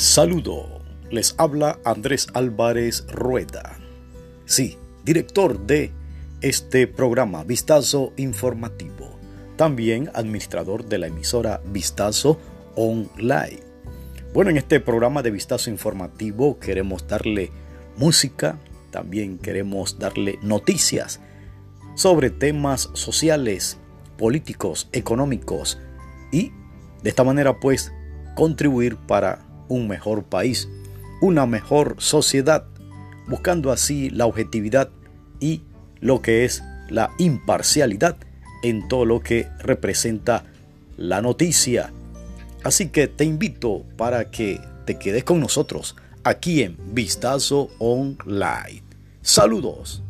Saludo, les habla Andrés Álvarez Rueda. Sí, director de este programa Vistazo Informativo. También administrador de la emisora Vistazo Online. Bueno, en este programa de Vistazo Informativo queremos darle música, también queremos darle noticias sobre temas sociales, políticos, económicos y de esta manera pues contribuir para un mejor país, una mejor sociedad, buscando así la objetividad y lo que es la imparcialidad en todo lo que representa la noticia. Así que te invito para que te quedes con nosotros aquí en Vistazo Online. Saludos.